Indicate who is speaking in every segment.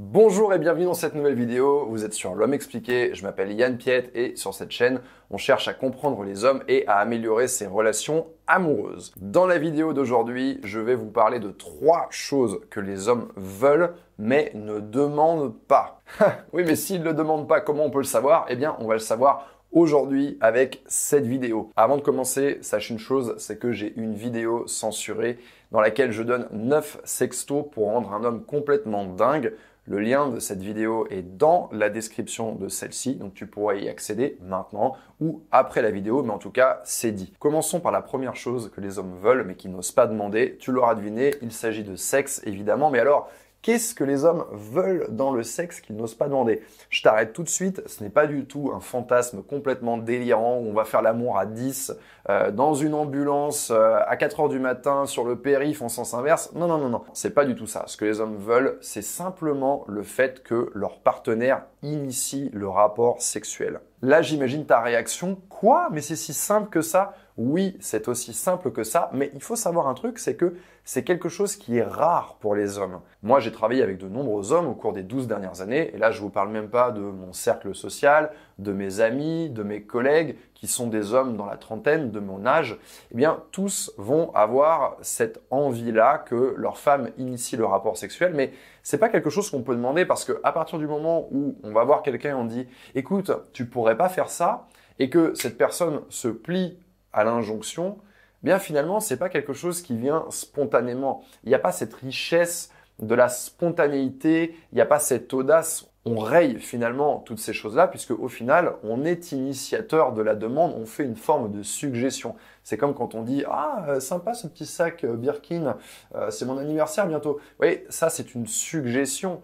Speaker 1: Bonjour et bienvenue dans cette nouvelle vidéo. Vous êtes sur L'Homme Expliqué. Je m'appelle Yann Piette et sur cette chaîne, on cherche à comprendre les hommes et à améliorer ses relations amoureuses. Dans la vidéo d'aujourd'hui, je vais vous parler de trois choses que les hommes veulent mais ne demandent pas. oui, mais s'ils ne le demandent pas, comment on peut le savoir? Eh bien, on va le savoir aujourd'hui avec cette vidéo. Avant de commencer, sache une chose, c'est que j'ai une vidéo censurée dans laquelle je donne 9 sextos pour rendre un homme complètement dingue. Le lien de cette vidéo est dans la description de celle-ci, donc tu pourras y accéder maintenant ou après la vidéo, mais en tout cas, c'est dit. Commençons par la première chose que les hommes veulent mais qui n'osent pas demander. Tu l'auras deviné, il s'agit de sexe évidemment, mais alors Qu'est-ce que les hommes veulent dans le sexe qu'ils n'osent pas demander? Je t'arrête tout de suite, ce n'est pas du tout un fantasme complètement délirant où on va faire l'amour à 10 euh, dans une ambulance euh, à 4 heures du matin sur le périph en sens inverse. Non, non, non, non, c'est pas du tout ça. Ce que les hommes veulent, c'est simplement le fait que leur partenaire initie le rapport sexuel. Là, j'imagine ta réaction. Quoi? Mais c'est si simple que ça? Oui, c'est aussi simple que ça, mais il faut savoir un truc, c'est que c'est quelque chose qui est rare pour les hommes. Moi, j'ai travaillé avec de nombreux hommes au cours des 12 dernières années, et là, je vous parle même pas de mon cercle social, de mes amis, de mes collègues, qui sont des hommes dans la trentaine de mon âge. Eh bien, tous vont avoir cette envie-là que leur femme initie le rapport sexuel, mais c'est pas quelque chose qu'on peut demander parce que à partir du moment où on va voir quelqu'un et on dit, écoute, tu pourrais pas faire ça, et que cette personne se plie à l'injonction, bien finalement, c'est pas quelque chose qui vient spontanément. Il n'y a pas cette richesse de la spontanéité, il n'y a pas cette audace. On raye finalement toutes ces choses-là puisque au final, on est initiateur de la demande, on fait une forme de suggestion. C'est comme quand on dit ah euh, sympa ce petit sac euh, Birkin, euh, c'est mon anniversaire bientôt. Vous voyez, ça c'est une suggestion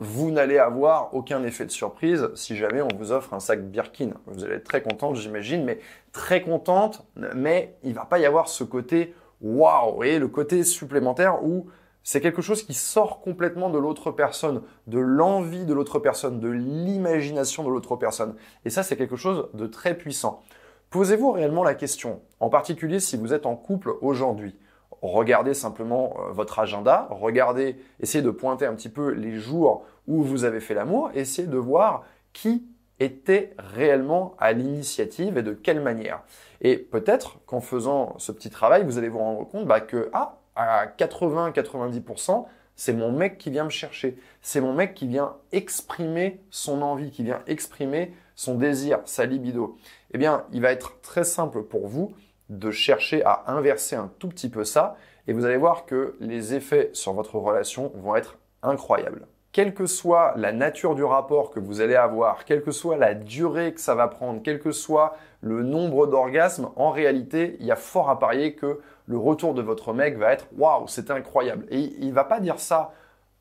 Speaker 1: vous n'allez avoir aucun effet de surprise si jamais on vous offre un sac Birkin. Vous allez être très contente, j'imagine, mais très contente, mais il va pas y avoir ce côté waouh, et le côté supplémentaire où c'est quelque chose qui sort complètement de l'autre personne, de l'envie de l'autre personne, de l'imagination de l'autre personne. Et ça, c'est quelque chose de très puissant. Posez-vous réellement la question, en particulier si vous êtes en couple aujourd'hui regardez simplement euh, votre agenda, regardez, essayez de pointer un petit peu les jours où vous avez fait l'amour, essayez de voir qui était réellement à l'initiative et de quelle manière. Et peut-être qu'en faisant ce petit travail, vous allez vous rendre compte bah, que ah, à 80-90%, c'est mon mec qui vient me chercher. C'est mon mec qui vient exprimer son envie, qui vient exprimer son désir, sa libido. Eh bien, il va être très simple pour vous de chercher à inverser un tout petit peu ça et vous allez voir que les effets sur votre relation vont être incroyables. Quelle que soit la nature du rapport que vous allez avoir, quelle que soit la durée que ça va prendre, quel que soit le nombre d'orgasmes, en réalité, il y a fort à parier que le retour de votre mec va être waouh, c'était incroyable. Et il va pas dire ça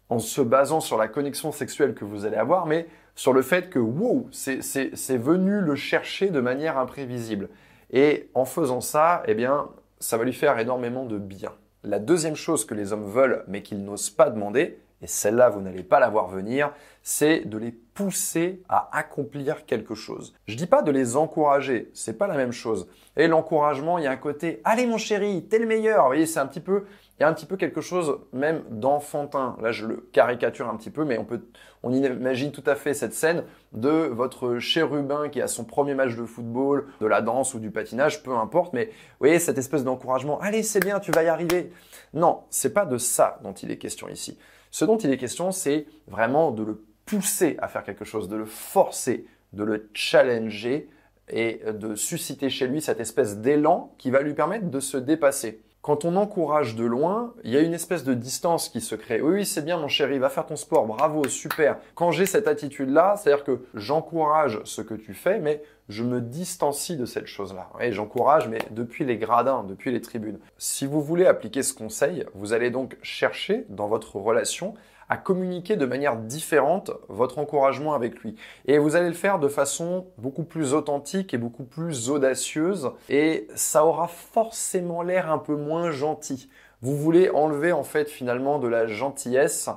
Speaker 1: en se basant sur la connexion sexuelle que vous allez avoir, mais sur le fait que wow, c'est venu le chercher de manière imprévisible. Et en faisant ça, eh bien, ça va lui faire énormément de bien. La deuxième chose que les hommes veulent, mais qu'ils n'osent pas demander, et celle-là, vous n'allez pas la voir venir, c'est de les pousser à accomplir quelque chose. Je dis pas de les encourager, c'est pas la même chose. Et l'encouragement, il y a un côté, allez mon chéri, t'es le meilleur. Vous voyez, c'est un petit peu, il y a un petit peu quelque chose même d'enfantin. Là, je le caricature un petit peu, mais on peut, on imagine tout à fait cette scène de votre chérubin qui a son premier match de football, de la danse ou du patinage, peu importe, mais vous voyez, cette espèce d'encouragement, allez, c'est bien, tu vas y arriver. Non, c'est pas de ça dont il est question ici. Ce dont il est question, c'est vraiment de le pousser à faire quelque chose, de le forcer, de le challenger et de susciter chez lui cette espèce d'élan qui va lui permettre de se dépasser. Quand on encourage de loin, il y a une espèce de distance qui se crée. Oui, c'est bien mon chéri, va faire ton sport, bravo, super. Quand j'ai cette attitude-là, c'est-à-dire que j'encourage ce que tu fais, mais je me distancie de cette chose-là. Et j'encourage, mais depuis les gradins, depuis les tribunes. Si vous voulez appliquer ce conseil, vous allez donc chercher dans votre relation à communiquer de manière différente votre encouragement avec lui. Et vous allez le faire de façon beaucoup plus authentique et beaucoup plus audacieuse et ça aura forcément l'air un peu moins gentil. Vous voulez enlever en fait finalement de la gentillesse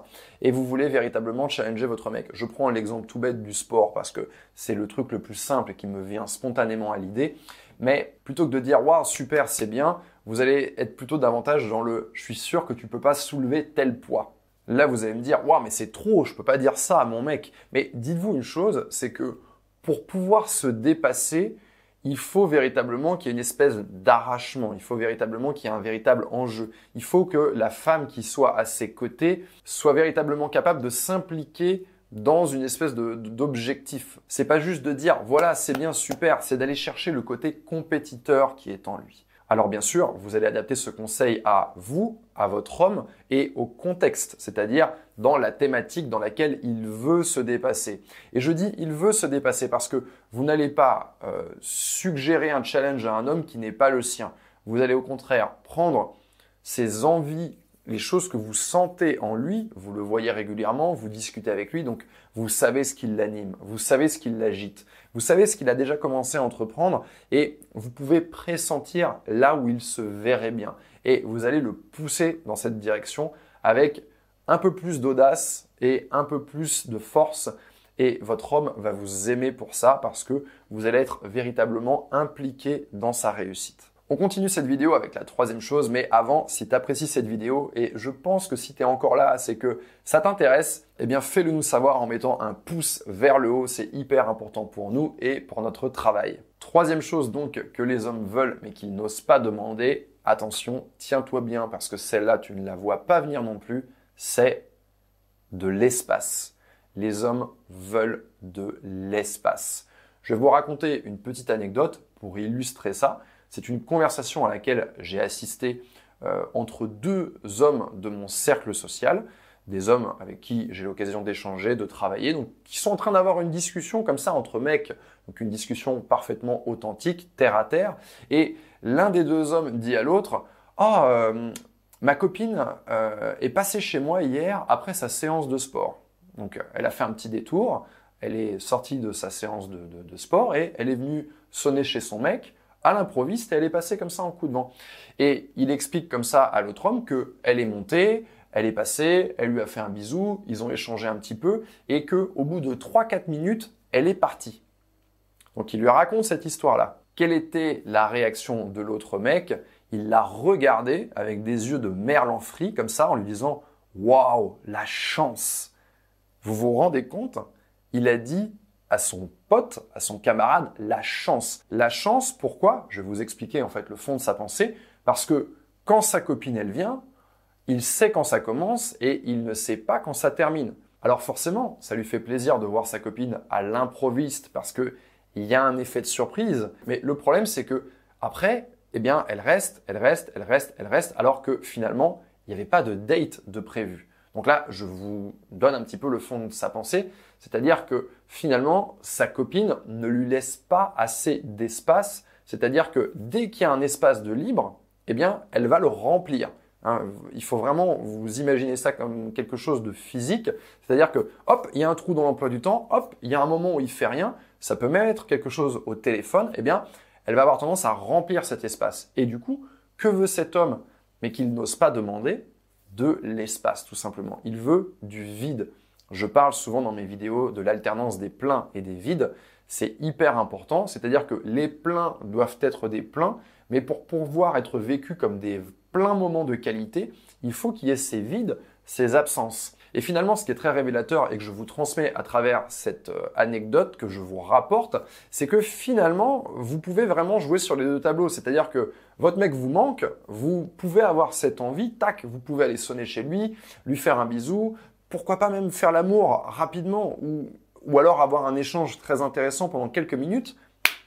Speaker 1: et vous voulez véritablement challenger votre mec. Je prends l'exemple tout bête du sport parce que c'est le truc le plus simple qui me vient spontanément à l'idée. Mais plutôt que de dire waouh super c'est bien, vous allez être plutôt davantage dans le je suis sûr que tu peux pas soulever tel poids. Là, vous allez me dire, waouh, mais c'est trop, je peux pas dire ça à mon mec. Mais dites-vous une chose, c'est que pour pouvoir se dépasser, il faut véritablement qu'il y ait une espèce d'arrachement, il faut véritablement qu'il y ait un véritable enjeu. Il faut que la femme qui soit à ses côtés soit véritablement capable de s'impliquer dans une espèce d'objectif. C'est pas juste de dire voilà, c'est bien, super, c'est d'aller chercher le côté compétiteur qui est en lui. Alors bien sûr, vous allez adapter ce conseil à vous, à votre homme et au contexte, c'est-à-dire dans la thématique dans laquelle il veut se dépasser. Et je dis il veut se dépasser parce que vous n'allez pas euh, suggérer un challenge à un homme qui n'est pas le sien. Vous allez au contraire prendre ses envies les choses que vous sentez en lui, vous le voyez régulièrement, vous discutez avec lui, donc vous savez ce qui l'anime, vous savez ce qui l'agite, vous savez ce qu'il a déjà commencé à entreprendre et vous pouvez pressentir là où il se verrait bien. Et vous allez le pousser dans cette direction avec un peu plus d'audace et un peu plus de force. Et votre homme va vous aimer pour ça parce que vous allez être véritablement impliqué dans sa réussite. On continue cette vidéo avec la troisième chose, mais avant, si tu cette vidéo, et je pense que si tu es encore là, c'est que ça t'intéresse, eh bien fais-le nous savoir en mettant un pouce vers le haut, c'est hyper important pour nous et pour notre travail. Troisième chose donc que les hommes veulent mais qu'ils n'osent pas demander, attention, tiens-toi bien parce que celle-là tu ne la vois pas venir non plus, c'est de l'espace. Les hommes veulent de l'espace. Je vais vous raconter une petite anecdote pour illustrer ça. C'est une conversation à laquelle j'ai assisté euh, entre deux hommes de mon cercle social, des hommes avec qui j'ai l'occasion d'échanger, de travailler, donc qui sont en train d'avoir une discussion comme ça entre mecs, donc une discussion parfaitement authentique, terre à terre, et l'un des deux hommes dit à l'autre Ah, euh, ma copine euh, est passée chez moi hier après sa séance de sport. Donc elle a fait un petit détour, elle est sortie de sa séance de sport et elle est venue sonner chez son mec à l'improviste elle est passée comme ça en coup de vent. Et il explique comme ça à l'autre homme qu'elle est montée, elle est passée, elle lui a fait un bisou, ils ont échangé un petit peu et que au bout de 3-4 minutes, elle est partie. Donc il lui raconte cette histoire-là. Quelle était la réaction de l'autre mec? Il l'a regardé avec des yeux de merlan frit comme ça en lui disant Waouh, la chance Vous vous rendez compte? Il a dit à son pote, à son camarade, la chance. La chance, pourquoi? Je vais vous expliquer en fait le fond de sa pensée. Parce que quand sa copine elle vient, il sait quand ça commence et il ne sait pas quand ça termine. Alors forcément, ça lui fait plaisir de voir sa copine à l'improviste parce que il y a un effet de surprise. Mais le problème c'est que après, eh bien, elle reste, elle reste, elle reste, elle reste, alors que finalement, il n'y avait pas de date de prévu. Donc là, je vous donne un petit peu le fond de sa pensée, c'est-à-dire que finalement, sa copine ne lui laisse pas assez d'espace, c'est-à-dire que dès qu'il y a un espace de libre, eh bien, elle va le remplir. Hein. il faut vraiment vous imaginer ça comme quelque chose de physique, c'est-à-dire que hop, il y a un trou dans l'emploi du temps, hop, il y a un moment où il fait rien, ça peut même être quelque chose au téléphone, eh bien, elle va avoir tendance à remplir cet espace. Et du coup, que veut cet homme, mais qu'il n'ose pas demander? De l'espace, tout simplement. Il veut du vide. Je parle souvent dans mes vidéos de l'alternance des pleins et des vides. C'est hyper important, c'est-à-dire que les pleins doivent être des pleins, mais pour pouvoir être vécus comme des pleins moments de qualité, il faut qu'il y ait ces vides, ces absences. Et finalement, ce qui est très révélateur et que je vous transmets à travers cette euh, anecdote que je vous rapporte, c'est que finalement, vous pouvez vraiment jouer sur les deux tableaux. C'est-à-dire que votre mec vous manque, vous pouvez avoir cette envie, tac, vous pouvez aller sonner chez lui, lui faire un bisou, pourquoi pas même faire l'amour rapidement ou, ou alors avoir un échange très intéressant pendant quelques minutes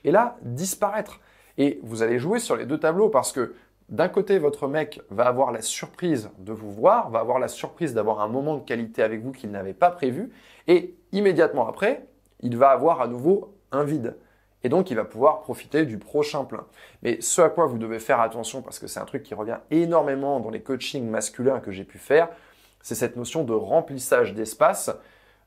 Speaker 1: et là, disparaître. Et vous allez jouer sur les deux tableaux parce que d'un côté, votre mec va avoir la surprise de vous voir, va avoir la surprise d'avoir un moment de qualité avec vous qu'il n'avait pas prévu, et immédiatement après, il va avoir à nouveau un vide. Et donc, il va pouvoir profiter du prochain plein. Mais ce à quoi vous devez faire attention, parce que c'est un truc qui revient énormément dans les coachings masculins que j'ai pu faire, c'est cette notion de remplissage d'espace.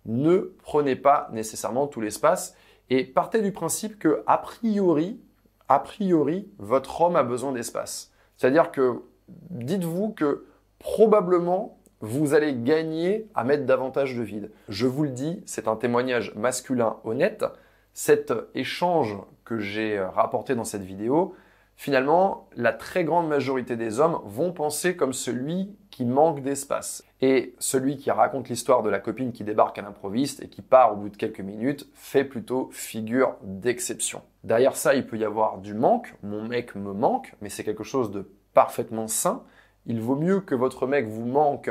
Speaker 1: Ne prenez pas nécessairement tout l'espace et partez du principe que, a priori, a priori, votre homme a besoin d'espace. C'est-à-dire que dites-vous que probablement vous allez gagner à mettre davantage de vide. Je vous le dis, c'est un témoignage masculin honnête. Cet échange que j'ai rapporté dans cette vidéo, finalement, la très grande majorité des hommes vont penser comme celui qui manque d'espace. Et celui qui raconte l'histoire de la copine qui débarque à l'improviste et qui part au bout de quelques minutes fait plutôt figure d'exception. Derrière ça, il peut y avoir du manque. Mon mec me manque, mais c'est quelque chose de parfaitement sain. Il vaut mieux que votre mec vous manque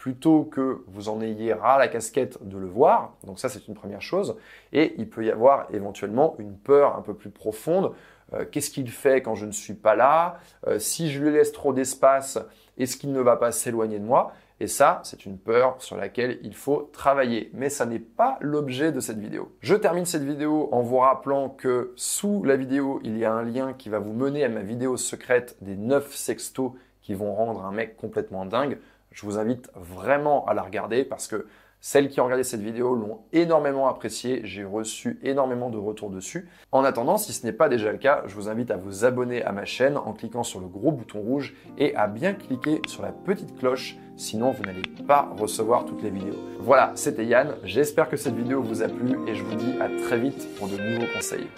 Speaker 1: plutôt que vous en ayez ras la casquette de le voir. Donc ça, c'est une première chose. Et il peut y avoir éventuellement une peur un peu plus profonde. Euh, qu'est-ce qu'il fait quand je ne suis pas là? Euh, Si je lui laisse trop d'espace, est-ce qu'il ne va pas s'éloigner de moi? Et ça, c'est une peur sur laquelle il faut travailler. Mais ça n'est pas l'objet de cette vidéo. Je termine cette vidéo en vous rappelant que sous la vidéo, il y a un lien qui va vous mener à ma vidéo secrète des 9 sextos qui vont rendre un mec complètement dingue. Je vous invite vraiment à la regarder parce que celles qui ont regardé cette vidéo l'ont énormément apprécié, j'ai reçu énormément de retours dessus. En attendant, si ce n'est pas déjà le cas, je vous invite à vous abonner à ma chaîne en cliquant sur le gros bouton rouge et à bien cliquer sur la petite cloche, sinon vous n'allez pas recevoir toutes les vidéos. Voilà, c'était Yann, j'espère que cette vidéo vous a plu et je vous dis à très vite pour de nouveaux conseils.